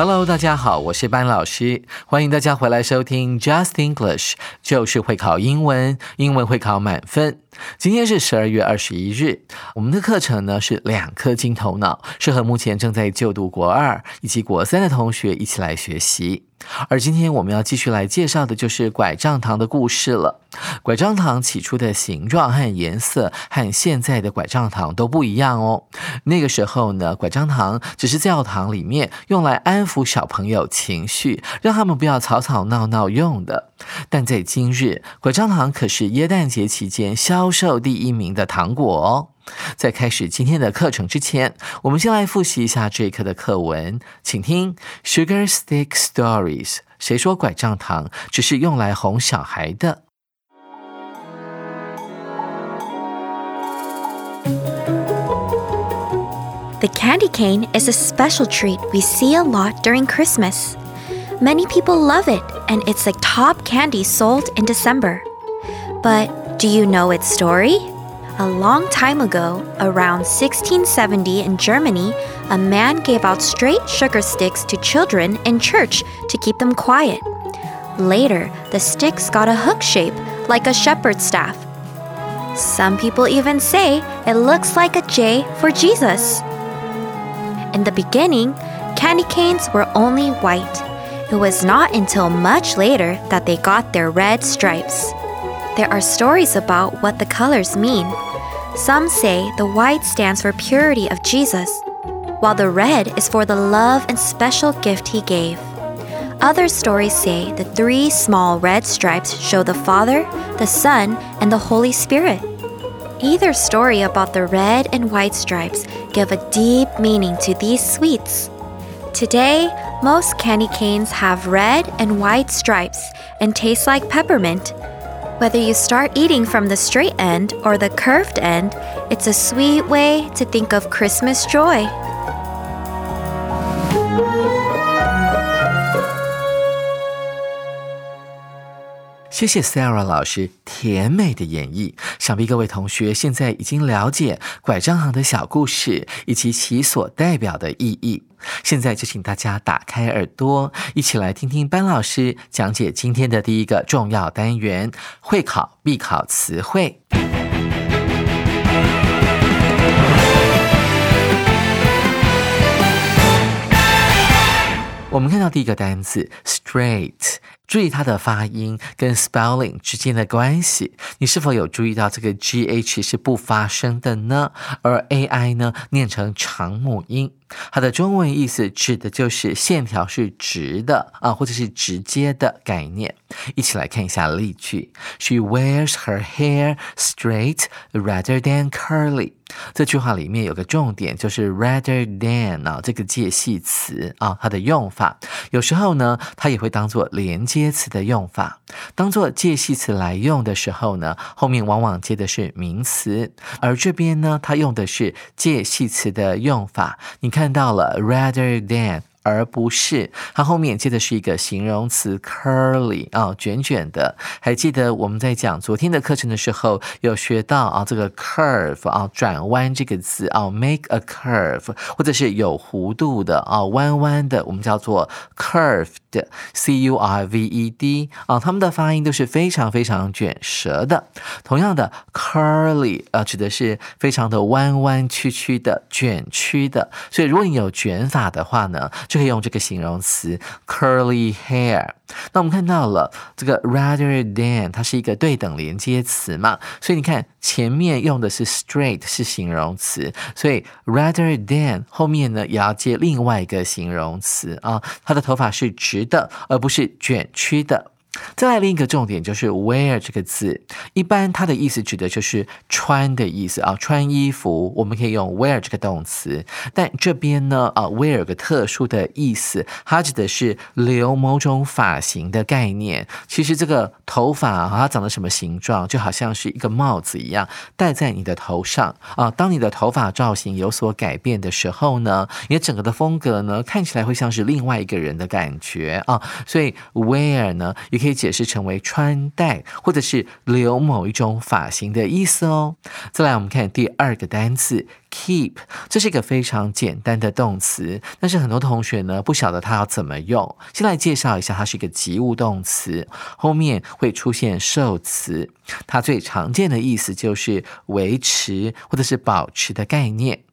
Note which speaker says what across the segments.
Speaker 1: Hello，大家好，我是班老师，欢迎大家回来收听 Just English，就是会考英文，英文会考满分。今天是十二月二十一日，我们的课程呢是两颗金头脑，是和目前正在就读国二以及国三的同学一起来学习。而今天我们要继续来介绍的就是拐杖糖的故事了。拐杖糖起初的形状和颜色和现在的拐杖糖都不一样哦。那个时候呢，拐杖糖只是教堂里面用来安抚小朋友情绪，让他们不要吵吵闹闹用的。但在今日，拐杖糖可是耶诞节期间销售第一名的糖果哦。在开始今天的课程之前，我们先来复习一下这一课的课文，请听《Sugar Stick Stories》。谁说拐杖糖只是用来哄小孩的？
Speaker 2: The candy cane is a special treat we see a lot during Christmas. Many people love it, and it's the top candy sold in December. But do you know its story? A long time ago, around 1670 in Germany, a man gave out straight sugar sticks to children in church to keep them quiet. Later, the sticks got a hook shape, like a shepherd's staff. Some people even say it looks like a J for Jesus. In the beginning, candy canes were only white. It was not until much later that they got their red stripes. There are stories about what the colors mean. Some say the white stands for purity of Jesus, while the red is for the love and special gift he gave. Other stories say the three small red stripes show the Father, the Son, and the Holy Spirit. Either story about the red and white stripes give a deep meaning to these sweets. Today, most candy canes have red and white stripes and taste like peppermint, whether you start eating from the straight end or the curved end, it's a sweet way to think of Christmas joy.
Speaker 1: 谢谢 Sarah 老师甜美的演绎，想必各位同学现在已经了解拐杖行的小故事以及其所代表的意义。现在就请大家打开耳朵，一起来听听班老师讲解今天的第一个重要单元——会考必考词汇。我们看到第一个单词 straight。注意它的发音跟 spelling 之间的关系，你是否有注意到这个 g h 是不发声的呢？而 a i 呢，念成长母音。它的中文意思指的就是线条是直的啊，或者是直接的概念。一起来看一下例句：She wears her hair straight rather than curly。这句话里面有个重点，就是 rather than 啊，这个介系词啊，它的用法有时候呢，它也会当做连接接词的用法。当做介系词来用的时候呢，后面往往接的是名词，而这边呢，它用的是介系词的用法。你。看到了，rather than。而不是，它后面接的是一个形容词 curly 啊，卷卷的。还记得我们在讲昨天的课程的时候，有学到啊，这个 curve 啊，转弯这个字啊，make a curve，或者是有弧度的啊，弯弯的，我们叫做 curved，c u r v e d 啊，它们的发音都是非常非常卷舌的。同样的，curly 啊，指的是非常的弯弯曲曲的、卷曲的。所以如果你有卷法的话呢，就可以用这个形容词 curly hair。那我们看到了这个 rather than，它是一个对等连接词嘛，所以你看前面用的是 straight 是形容词，所以 rather than 后面呢也要接另外一个形容词啊，他的头发是直的，而不是卷曲的。再来另一个重点就是 wear 这个字，一般它的意思指的就是穿的意思啊，穿衣服我们可以用 wear 这个动词。但这边呢啊，wear 有个特殊的意思，它指的是留某种发型的概念。其实这个头发啊，它长得什么形状，就好像是一个帽子一样戴在你的头上啊。当你的头发造型有所改变的时候呢，你整个的风格呢看起来会像是另外一个人的感觉啊。所以 wear 呢可以解释成为穿戴，或者是留某一种发型的意思哦。再来，我们看第二个单词 keep，这是一个非常简单的动词，但是很多同学呢不晓得它要怎么用。先来介绍一下，它是一个及物动词，后面会出现受词，它最常见的意思就是维持或者是保持的概念。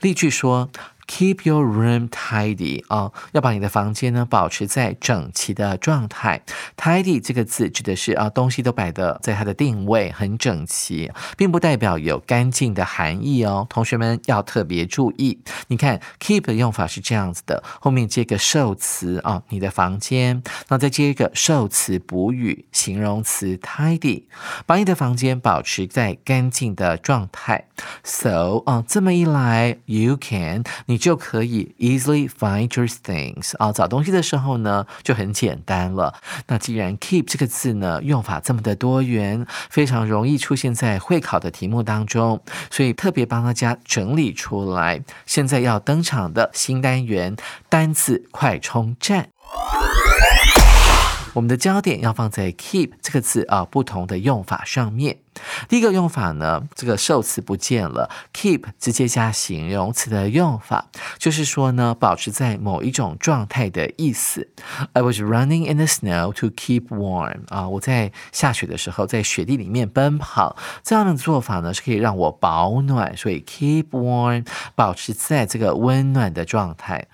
Speaker 1: 例句说。Keep your room tidy 啊，要把你的房间呢保持在整齐的状态。Tidy 这个字指的是啊，东西都摆的在它的定位很整齐，并不代表有干净的含义哦。同学们要特别注意。你看，keep 的用法是这样子的，后面接个受词啊，你的房间，那再接一个受词补语，形容词 tidy，把你的房间保持在干净的状态。So 啊，这么一来，you can。你就可以 easily find your things 啊，找东西的时候呢就很简单了。那既然 keep 这个字呢用法这么的多元，非常容易出现在会考的题目当中，所以特别帮大家整理出来。现在要登场的新单元单字快充站。我们的焦点要放在 keep 这个字啊，不同的用法上面。第一个用法呢，这个受词不见了，keep 直接加形容词的用法，就是说呢，保持在某一种状态的意思。I was running in the snow to keep warm 啊，我在下雪的时候在雪地里面奔跑，这样的做法呢是可以让我保暖，所以 keep warm 保持在这个温暖的状态。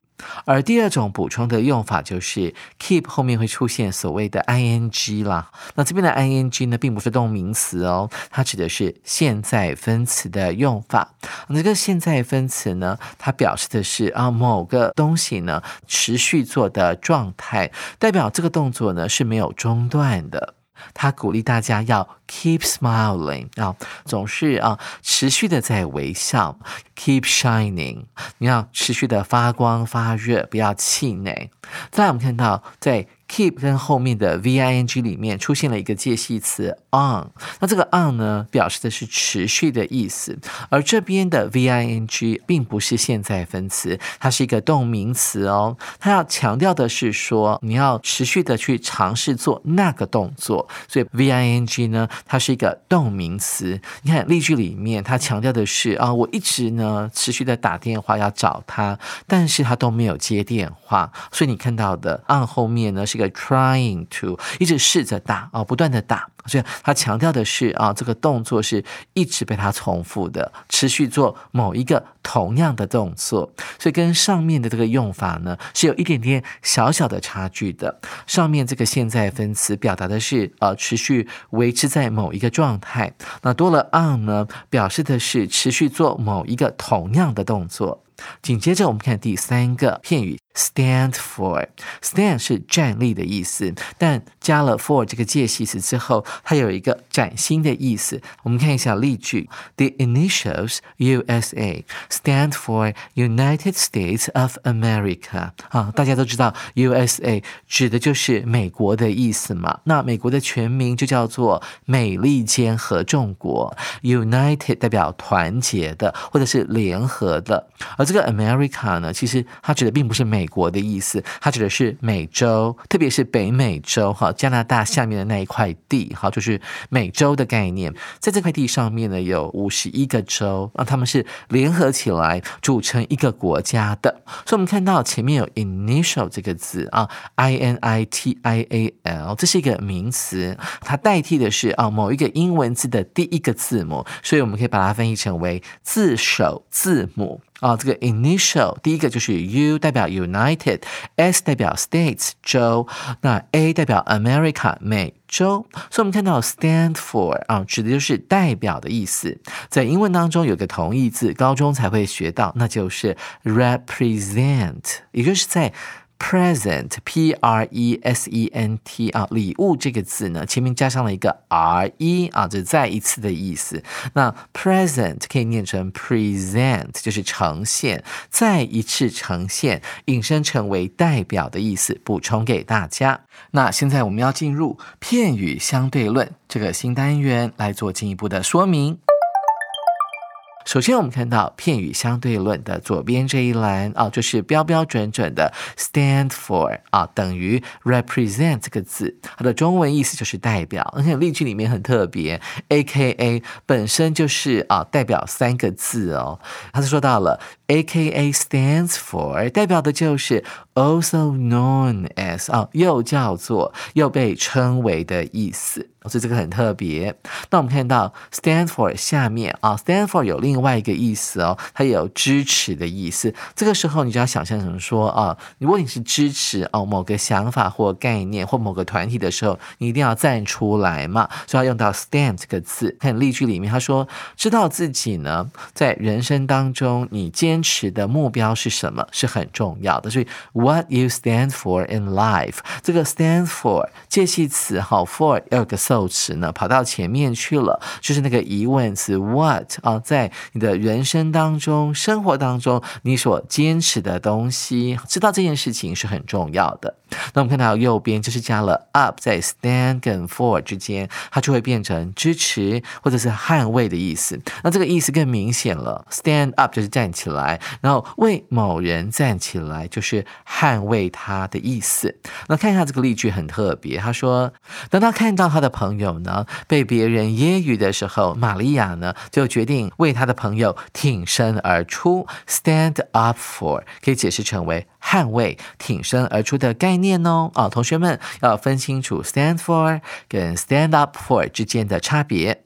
Speaker 1: 而第二种补充的用法就是 keep 后面会出现所谓的 ing 啦。那这边的 ing 呢，并不是动名词哦，它指的是现在分词的用法。这个现在分词呢，它表示的是啊某个东西呢持续做的状态，代表这个动作呢是没有中断的。他鼓励大家要 keep smiling 啊，总是啊持续的在微笑，keep shining，你要持续的发光发热，不要气馁。再来，我们看到在。Keep 跟后面的 v i n g 里面出现了一个介系词 on，那这个 on 呢，表示的是持续的意思，而这边的 v i n g 并不是现在分词，它是一个动名词哦。它要强调的是说，你要持续的去尝试做那个动作，所以 v i n g 呢，它是一个动名词。你看例句里面，它强调的是啊，我一直呢持续的打电话要找他，但是他都没有接电话，所以你看到的 on 后面呢是。个 trying to 一直试着打啊，不断的打，所以他强调的是啊，这个动作是一直被他重复的，持续做某一个同样的动作，所以跟上面的这个用法呢是有一点点小小的差距的。上面这个现在分词表达的是呃持续维持在某一个状态，那多了 on 呢，表示的是持续做某一个同样的动作。紧接着我们看第三个片语。Stand for stand 是站立的意思，但加了 for 这个介系词之后，它有一个崭新的意思。我们看一下例句：The initials USA stand for United States of America。啊，大家都知道 USA 指的就是美国的意思嘛。那美国的全名就叫做美利坚合众国。United 代表团结的或者是联合的，而这个 America 呢，其实它指的并不是美。美国的意思，它指的是美洲，特别是北美洲哈，加拿大下面的那一块地哈，就是美洲的概念。在这块地上面呢，有五十一个州，那他们是联合起来组成一个国家的。所以，我们看到前面有 initial 这个字啊，i n i t i a l，这是一个名词，它代替的是啊某一个英文字的第一个字母，所以我们可以把它翻译成为字首字母。啊，这个 initial 第一个就是 U 代表 United，S 代表 States 州，那 A 代表 America 美洲，所以我们看到 stand for 啊，指的就是代表的意思。在英文当中有个同义字，高中才会学到，那就是 represent，也就是在。Present p r e s e n t 啊，礼物这个字呢，前面加上了一个 r e 啊，这再一次的意思。那 present 可以念成 present，就是呈现，再一次呈现，引申成为代表的意思。补充给大家。那现在我们要进入片语相对论这个新单元来做进一步的说明。首先，我们看到片语相对论的左边这一栏啊，就是标标准准的 stand for 啊，等于 represent 这个字，它的中文意思就是代表。而且例句里面很特别，A K A 本身就是啊代表三个字哦，它是说到了 A K A stands for 代表的就是 also known as 啊，又叫做又被称为的意思。所以这个很特别。那我们看到 stand for 下面啊，stand for 有另外一个意思哦，它有支持的意思。这个时候你就要想象成说啊，如果你是支持哦某个想法或概念或某个团体的时候，你一定要站出来嘛，所以要用到 stand 这个字。看例句里面他说，知道自己呢在人生当中你坚持的目标是什么是很重要的。所以 what you stand for in life 这个 stand for 介系词好 for 要有个。受词呢跑到前面去了，就是那个疑问词 what 啊，在你的人生当中、生活当中，你所坚持的东西，知道这件事情是很重要的。那我们看到右边就是加了 up，在 stand 跟 for 之间，它就会变成支持或者是捍卫的意思。那这个意思更明显了，stand up 就是站起来，然后为某人站起来就是捍卫他的意思。那看一下这个例句很特别，他说，当他看到他的。朋友呢被别人揶揄的时候，玛利亚呢就决定为她的朋友挺身而出，stand up for 可以解释成为捍卫、挺身而出的概念哦。啊，同学们要分清楚 stand for 跟 stand up for 之间的差别。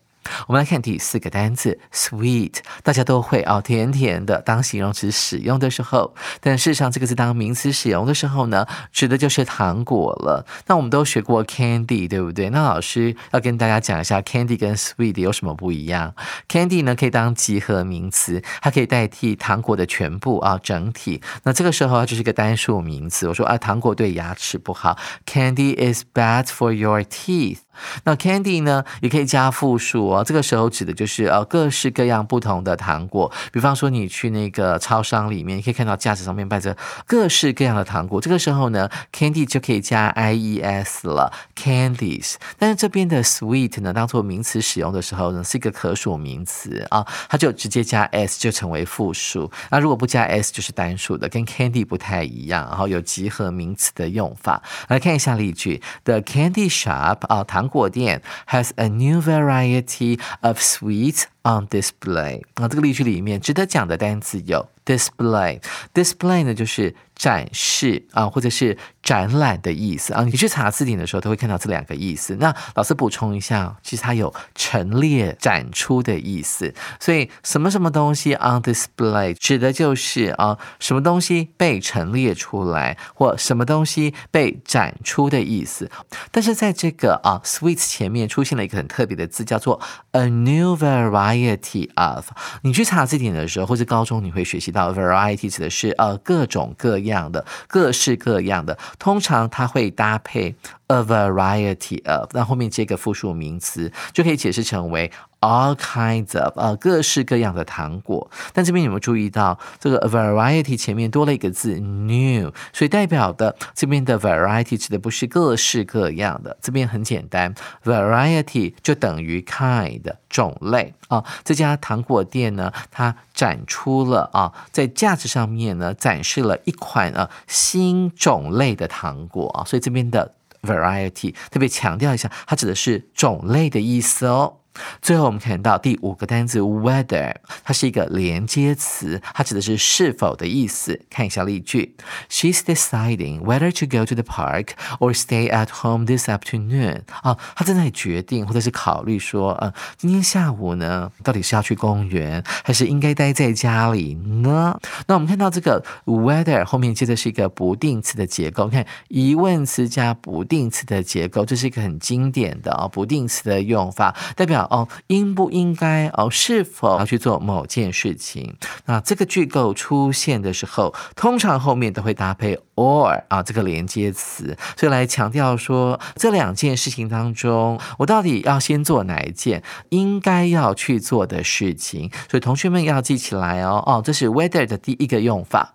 Speaker 1: 我们来看第四个单词，sweet，大家都会哦，甜甜的。当形容词使用的时候，但事实上这个字当名词使用的时候呢，指的就是糖果了。那我们都学过 candy，对不对？那老师要跟大家讲一下，candy 跟 sweet 有什么不一样？candy 呢可以当集合名词，它可以代替糖果的全部啊，整体。那这个时候它就是一个单数名词。我说啊，糖果对牙齿不好，candy is bad for your teeth。那 candy 呢，也可以加复数哦。这个时候指的就是呃各式各样不同的糖果。比方说你去那个超商里面，你可以看到架子上面摆着各式各样的糖果。这个时候呢，candy 就可以加 i e s 了，candies。但是这边的 sweet 呢，当做名词使用的时候呢，是一个可数名词啊，它就直接加 s 就成为复数。那如果不加 s 就是单数的，跟 candy 不太一样。然后有集合名词的用法。来看一下例句：The candy shop 啊糖。糖果店 has a new variety of sweets on display。啊，这个例句里面值得讲的单词有 display，display 呢就是 展示啊，或者是展览的意思啊。你去查字典的时候，都会看到这两个意思。那老师补充一下，其实它有陈列、展出的意思。所以什么什么东西 on display 指的就是啊，什么东西被陈列出来，或什么东西被展出的意思。但是在这个啊 sweets 前面出现了一个很特别的字，叫做 a new variety of。你去查字典的时候，或者高中你会学习到 variety 指的是呃各种各样样的、各式各样的，通常它会搭配 a variety of，那后面接个复数名词，就可以解释成为 all kinds of，呃，各式各样的糖果。但这边有没有注意到这个 variety 前面多了一个字 new，所以代表的这边的 variety 指的不是各式各样的，这边很简单，variety 就等于 kind 种类啊。这家糖果店呢，它展出了啊，在架子上面呢展示了一款啊新种类的糖果啊，所以这边的 variety 特别强调一下，它指的是种类的意思哦。最后我们看到第五个单词 weather，它是一个连接词，它指的是是否的意思。看一下例句：She's deciding whether to go to the park or stay at home this afternoon。啊，她正在决定或者是考虑说，呃，今天下午呢，到底是要去公园，还是应该待在家里呢？那我们看到这个 weather 后面接的是一个不定词的结构，看疑问词加不定词的结构，这是一个很经典的啊不定词的用法，代表哦应不应该哦是否要去做某件事情。那这个句构出现的时候，通常后面都会搭配 or 啊这个连接词，所以来强调说这两件事情当中，我到底要先做哪一件应该要去做的事情。所以同学们要记起来哦哦，这是 whether 的第一个用法。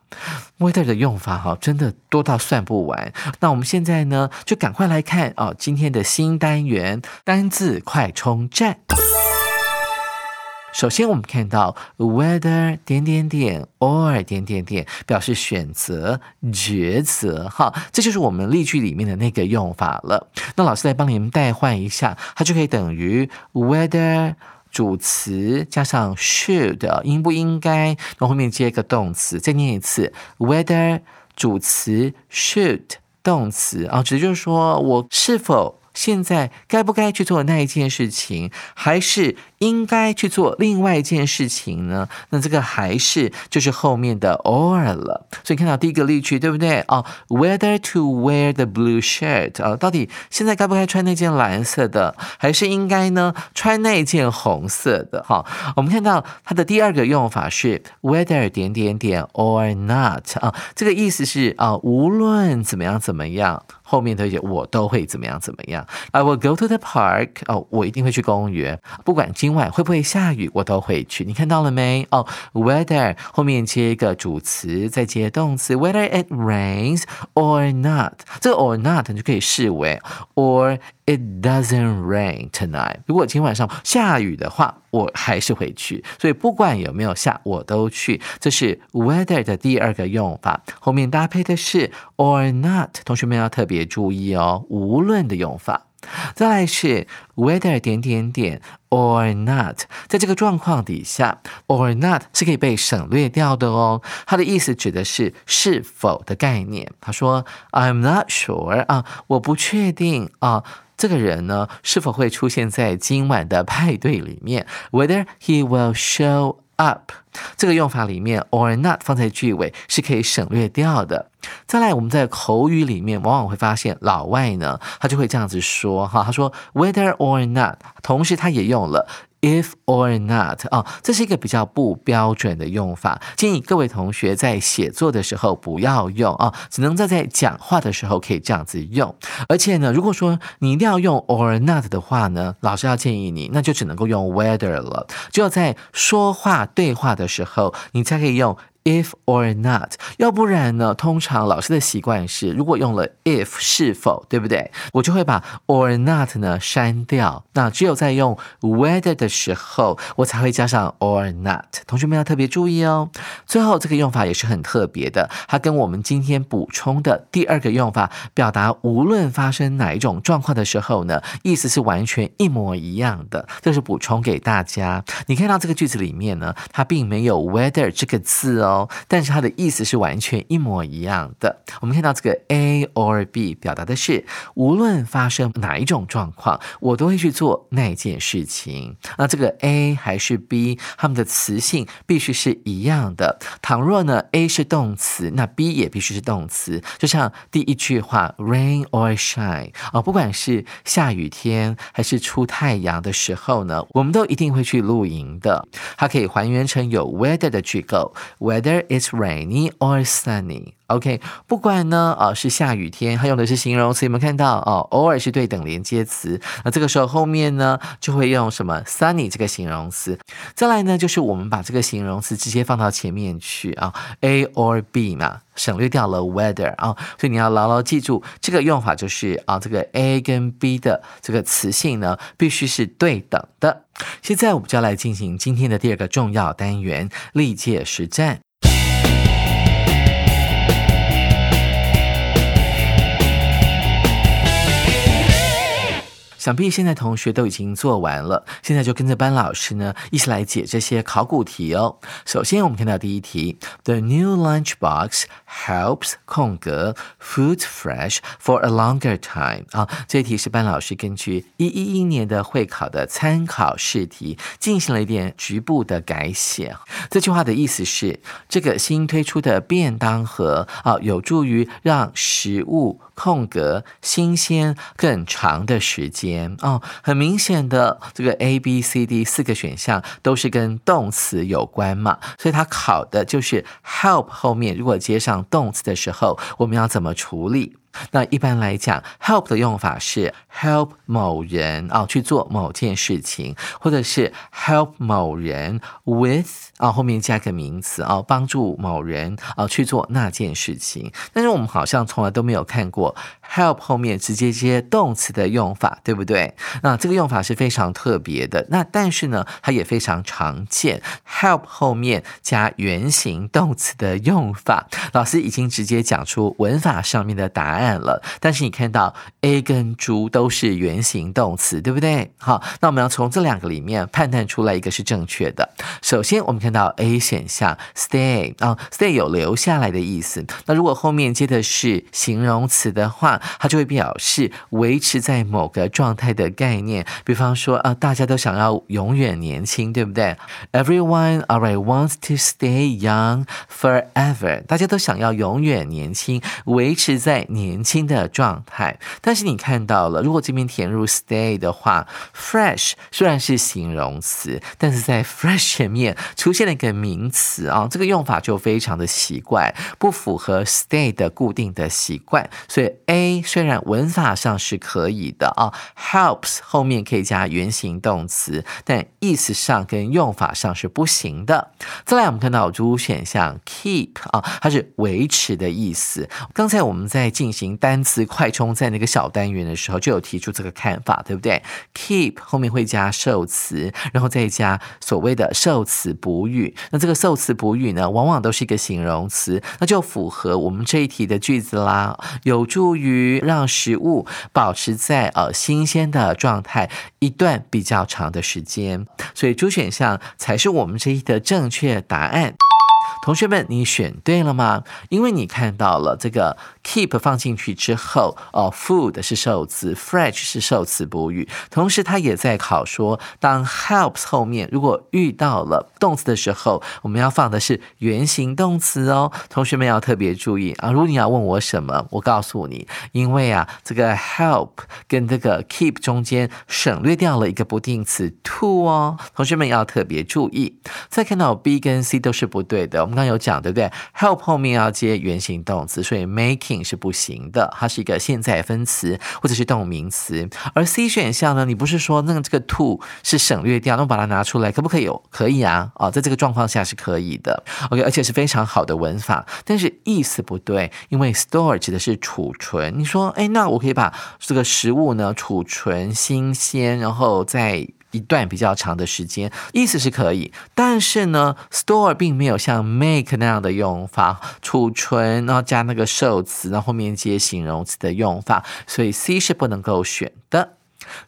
Speaker 1: whether 的用法哈，真的多到算不完。那我们现在呢，就赶快来看哦，今天的新单元单字快充站。首先，我们看到 whether 点点点 or 点点点表示选择、抉择，哈，这就是我们例句里面的那个用法了。那老师来帮你们代换一下，它就可以等于 whether 主词加上 should 应不应该，然后后面接一个动词。再念一次，whether 主词 should 动词啊，指的就是说我是否现在该不该去做那一件事情，还是？应该去做另外一件事情呢？那这个还是就是后面的 or 了。所以看到第一个例句，对不对？哦，whether to wear the blue shirt 啊，到底现在该不该穿那件蓝色的，还是应该呢穿那件红色的？好，我们看到它的第二个用法是 whether 点点点 or not 啊，这个意思是啊，无论怎么样怎么样，后面的我都会怎么样怎么样。I will go to the park 哦，我一定会去公园，不管今。今晚会不会下雨？我都会去。你看到了没？哦，weather 后面接一个主词，再接动词，whether it rains or not。这个 or not 你就可以视为 or it doesn't rain tonight。如果今晚上下雨的话，我还是会去。所以不管有没有下，我都去。这是 weather 的第二个用法，后面搭配的是 or not。同学们要特别注意哦，无论的用法。再来是 whether 点点点 or not，在这个状况底下，or not 是可以被省略掉的哦。它的意思指的是是否的概念。他说 I'm not sure 啊，我不确定啊，这个人呢是否会出现在今晚的派对里面？Whether he will show up。这个用法里面，or not 放在句尾是可以省略掉的。再来，我们在口语里面往往会发现，老外呢，他就会这样子说，哈，他说 whether or not，同时他也用了。If or not 啊，这是一个比较不标准的用法，建议各位同学在写作的时候不要用啊，只能在在讲话的时候可以这样子用。而且呢，如果说你一定要用 or not 的话呢，老师要建议你，那就只能够用 whether 了，只有在说话对话的时候，你才可以用。If or not，要不然呢？通常老师的习惯是，如果用了 if 是否，对不对？我就会把 or not 呢删掉。那只有在用 whether 的时候，我才会加上 or not。同学们要特别注意哦。最后这个用法也是很特别的，它跟我们今天补充的第二个用法，表达无论发生哪一种状况的时候呢，意思是完全一模一样的。这是补充给大家。你看到这个句子里面呢，它并没有 whether 这个字哦。但是它的意思是完全一模一样的。我们看到这个 A or B 表达的是，无论发生哪一种状况，我都会去做那件事情。那这个 A 还是 B，它们的词性必须是一样的。倘若呢 A 是动词，那 B 也必须是动词。就像第一句话 Rain or shine 啊，不管是下雨天还是出太阳的时候呢，我们都一定会去露营的。它可以还原成有 weather 的句构，weather。Whether it's rainy or sunny, OK，不管呢，啊是下雨天，它用的是形容词，有没有看到？哦，偶尔是对等连接词，那这个时候后面呢就会用什么 sunny 这个形容词。再来呢，就是我们把这个形容词直接放到前面去啊，A or B 嘛，省略掉了 weather 啊，所以你要牢牢记住这个用法，就是啊，这个 A 跟 B 的这个词性呢必须是对等的。现在我们就要来进行今天的第二个重要单元——历届实战。想必现在同学都已经做完了，现在就跟着班老师呢一起来解这些考古题哦。首先，我们看到第一题：The new lunchbox helps 空格 food fresh for a longer time。啊，这题是班老师根据一一一年的会考的参考试题进行了一点局部的改写。这句话的意思是，这个新推出的便当盒啊，有助于让食物。空格新鲜更长的时间哦，很明显的，这个 A、B、C、D 四个选项都是跟动词有关嘛，所以它考的就是 help 后面如果接上动词的时候，我们要怎么处理？那一般来讲，help 的用法是 help 某人啊去做某件事情，或者是 help 某人 with 啊后面加个名词啊帮助某人啊去做那件事情。但是我们好像从来都没有看过 help 后面直接接动词的用法，对不对？那这个用法是非常特别的。那但是呢，它也非常常见，help 后面加原形动词的用法。老师已经直接讲出文法上面的答案。了，但是你看到 A 跟猪都是原形动词，对不对？好，那我们要从这两个里面判断出来一个是正确的。首先，我们看到 A 选项 stay 啊，stay 有留下来的意思。那如果后面接的是形容词的话，它就会表示维持在某个状态的概念。比方说啊，大家都想要永远年轻，对不对？Everyone alright wants to stay young forever。大家都想要永远年轻，维持在年。年轻的状态，但是你看到了，如果这边填入 stay 的话，fresh 虽然是形容词，但是在 fresh 前面出现了一个名词啊，这个用法就非常的奇怪，不符合 stay 的固定的习惯。所以 A 虽然文法上是可以的啊，helps 后面可以加原形动词，但意思上跟用法上是不行的。再来，我们看到 D 选项 keep 啊，它是维持的意思。刚才我们在进行行单词快充在那个小单元的时候就有提出这个看法，对不对？Keep 后面会加受词，然后再加所谓的受词补语。那这个受词补语呢，往往都是一个形容词，那就符合我们这一题的句子啦，有助于让食物保持在呃新鲜的状态一段比较长的时间。所以主选项才是我们这一题的正确答案。同学们，你选对了吗？因为你看到了这个 keep 放进去之后，哦，food 是受词，fresh 是受词补语，同时它也在考说，当 helps 后面如果遇到了动词的时候，我们要放的是原形动词哦。同学们要特别注意啊！如果你要问我什么，我告诉你，因为啊，这个 help 跟这个 keep 中间省略掉了一个不定词 to 哦。同学们要特别注意。再看到 B 跟 C 都是不对的。我们刚有讲，对不对？Help 后面要接原形动词，所以 making 是不行的，它是一个现在分词或者是动名词。而 C 选项呢，你不是说那个这个 to 是省略掉，那我把它拿出来，可不可以？有可以啊，哦，在这个状况下是可以的。OK，而且是非常好的文法，但是意思不对，因为 store 指的是储存。你说，哎，那我可以把这个食物呢储存新鲜，然后再。一段比较长的时间，意思是可以，但是呢，store 并没有像 make 那样的用法，储存然后加那个受词，然后后面接形容词的用法，所以 C 是不能够选的。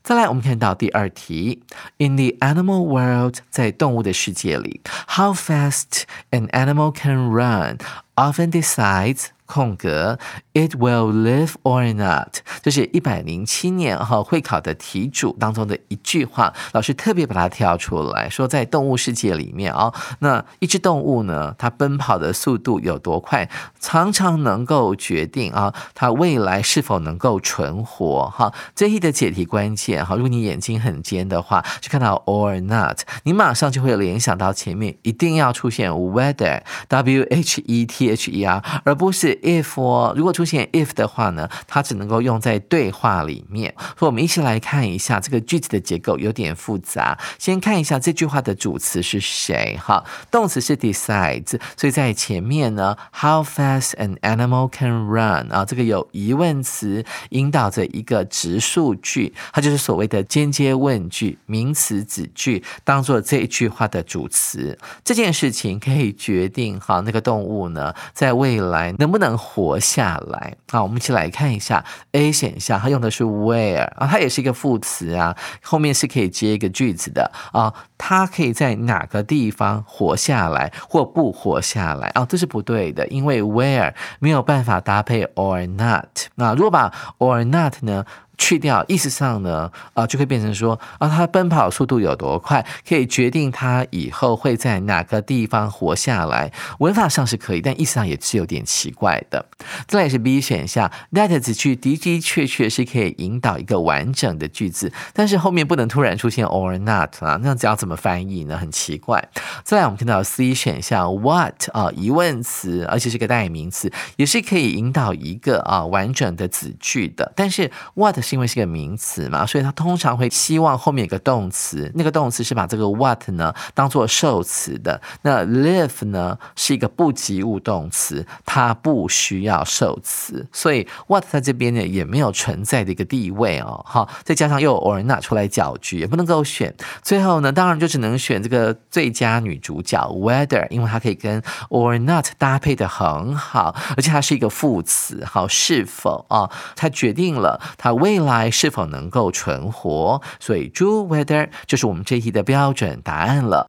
Speaker 1: 再来，我们看到第二题，In the animal world，在动物的世界里，How fast an animal can run often decides 空格。，It will live or not，这是一百零七年哈会考的题主当中的一句话，老师特别把它挑出来说，在动物世界里面啊，那一只动物呢，它奔跑的速度有多快，常常能够决定啊，它未来是否能够存活哈。这一的解题关键哈，如果你眼睛很尖的话，就看到 or not，你马上就会联想到前面一定要出现 whether，w h e t h e r，而不是。if 哦，如果出出现 if 的话呢，它只能够用在对话里面。所以，我们一起来看一下这个句子的结构有点复杂。先看一下这句话的主词是谁？哈，动词是 decides，所以在前面呢，How fast an animal can run 啊，这个有疑问词引导着一个直述句，它就是所谓的间接问句，名词子句当做这一句话的主词。这件事情可以决定哈那个动物呢，在未来能不能。活下来。来好，我们一起来看一下 A 选项，它用的是 where 啊，它也是一个副词啊，后面是可以接一个句子的啊，它可以在哪个地方活下来或不活下来啊？这是不对的，因为 where 没有办法搭配 or not。那如果把 or not 呢？去掉，意思上呢，啊，就会变成说，啊，他奔跑速度有多快，可以决定他以后会在哪个地方活下来。文法上是可以，但意思上也是有点奇怪的。再来是 B 选项，that 子句的的确确是可以引导一个完整的句子，但是后面不能突然出现 or not 啊，那这要怎么翻译呢？很奇怪。再来我们看到 C 选项，what 啊，疑问词，而且是个代名词，也是可以引导一个啊完整的子句的，但是 what 因为是个名词嘛，所以它通常会希望后面有个动词，那个动词是把这个 what 呢当做受词的。那 live 呢是一个不及物动词，它不需要受词，所以 what 在这边呢也没有存在的一个地位哦。好，再加上又有 or not 出来搅局，也不能够选。最后呢，当然就只能选这个最佳女主角 whether，因为它可以跟 or not 搭配的很好，而且它是一个副词，好，是否啊？它决定了它未来是否能够存活，所以 do whether 就是我们这一题的标准答案了。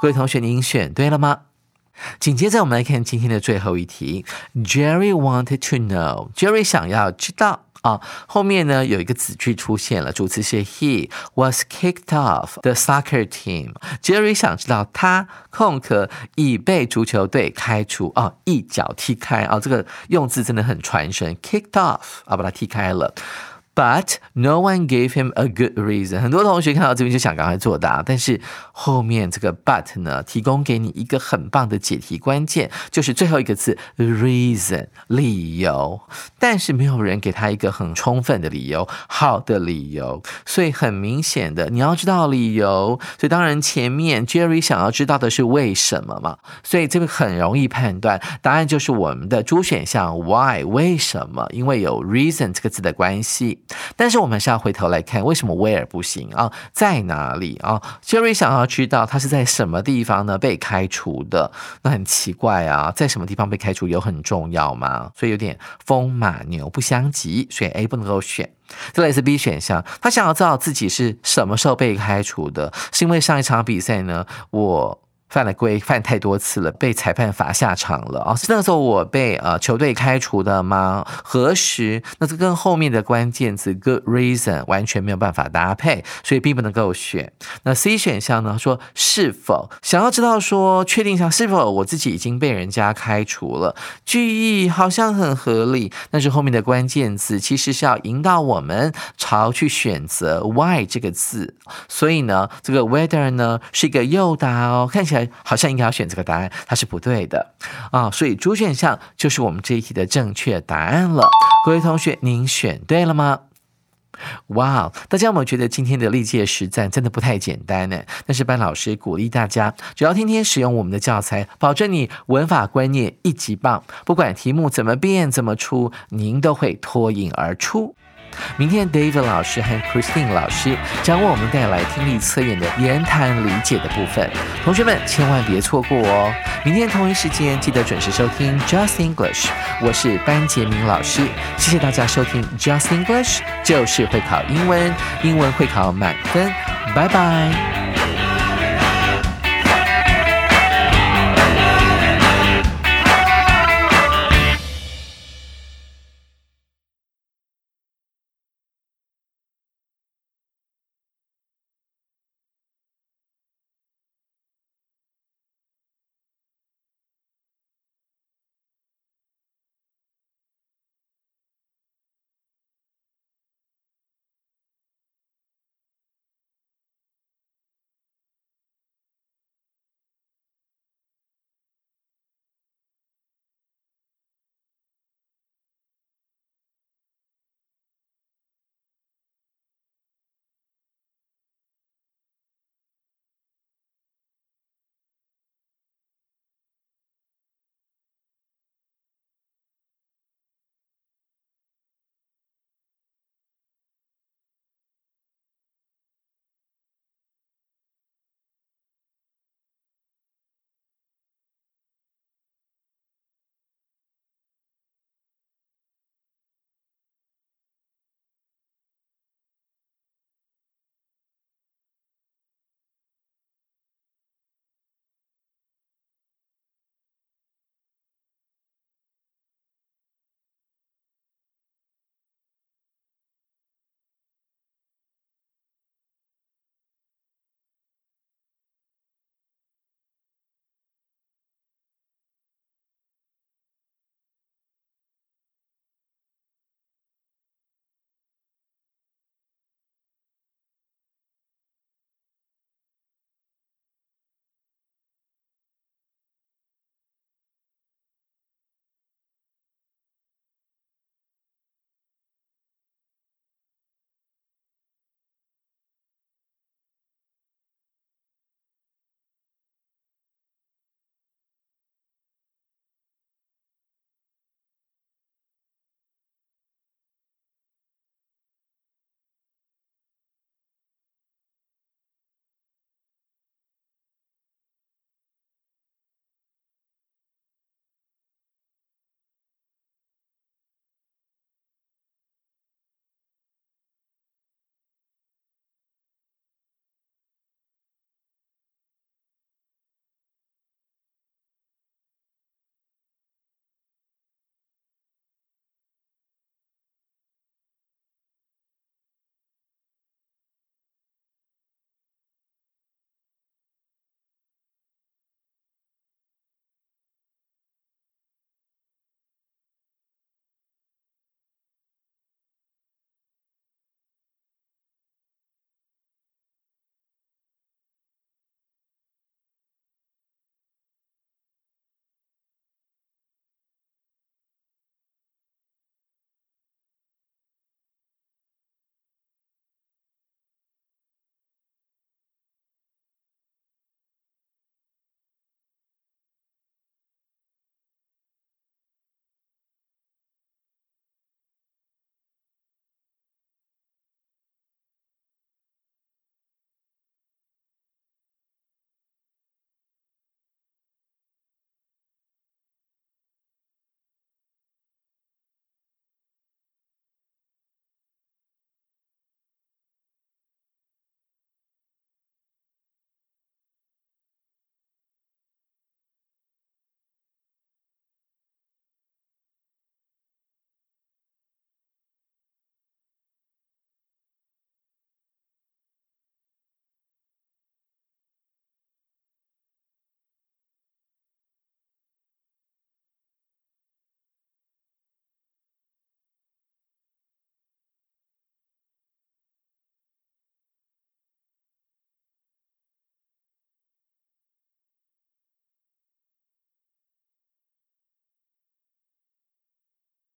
Speaker 1: 各位同学，您选对了吗？紧接着我们来看今天的最后一题。Jerry wanted to know，Jerry 想要知道啊，后面呢有一个子句出现了，主词是 He was kicked off the soccer team。Jerry 想知道他空壳已被足球队开除啊，一脚踢开啊，这个用字真的很传神，kicked off 啊，把它踢开了。But no one gave him a good reason。很多同学看到这边就想赶快作答，但是后面这个 but 呢，提供给你一个很棒的解题关键，就是最后一个字 reason 理由，但是没有人给他一个很充分的理由，好的理由。所以很明显的，你要知道理由。所以当然前面 Jerry 想要知道的是为什么嘛，所以这个很容易判断，答案就是我们的主选项 Why 为什么？因为有 reason 这个字的关系。但是我们是要回头来看，为什么威尔不行啊？在哪里啊？Jerry 想要知道他是在什么地方呢被开除的？那很奇怪啊，在什么地方被开除有很重要吗？所以有点风马牛不相及，所以 A 不能够选。这来自 B 选项，他想要知道自己是什么时候被开除的，是因为上一场比赛呢？我。犯了规，犯太多次了，被裁判罚下场了啊！是那时候我被呃球队开除的吗？何时？那这跟后面的关键词 good reason 完全没有办法搭配，所以并不能够选。那 C 选项呢？说是否想要知道说确定一下是否我自己已经被人家开除了？句意好像很合理，但是后面的关键词其实是要引导我们朝去选择 why 这个字，所以呢，这个 whether 呢是一个诱导哦，看起来。好像应该要选这个答案，它是不对的啊，所以主选项就是我们这一题的正确答案了。各位同学，您选对了吗？哇，大家有没有觉得今天的历届实战真的不太简单呢？但是班老师鼓励大家，只要天天使用我们的教材，保证你文法观念一级棒，不管题目怎么变怎么出，您都会脱颖而出。明天，David 老师和 Christine 老师将为我们带来听力测验的言谈理解的部分，同学们千万别错过哦！明天同一时间记得准时收听 Just English，我是班杰明老师，谢谢大家收听 Just English，就是会考英文，英文会考满分，拜拜。